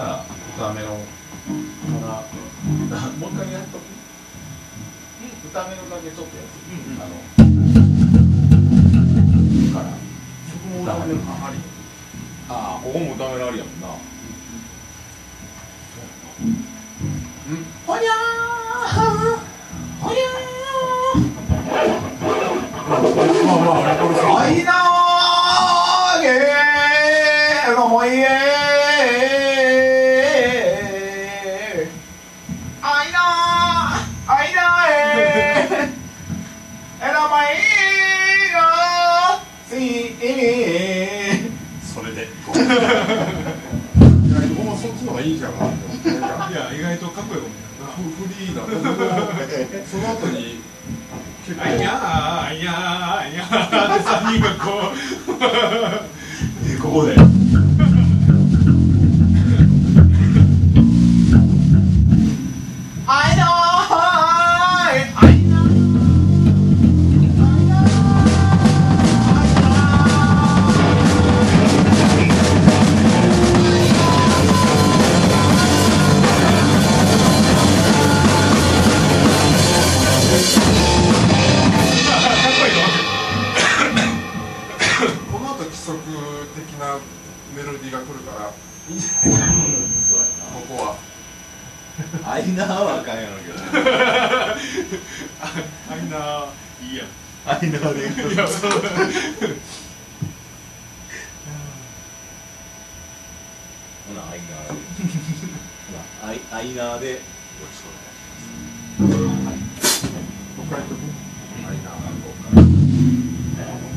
なら歌めのからもう一回やっとく歌めのだけちょっとやつ、うんあのからそこも歌めのありああここも歌めのありやもんなうんほにゃーほにゃーまあ。まあこれさあいなそれで。いやほんまそっちの方がいいんじゃんいや意外とかっこいいかもしフフリーな僕もその後に結構あいやーあいやー。あいやーって三人がこう。ここで規則的なメロディーが来るから ここは。アイナーはあかんやろうけど アイナーいいやアイナーでいいやほなアイナーで。ほなアイナーで。よろしくお願い。します、はい、アイナー。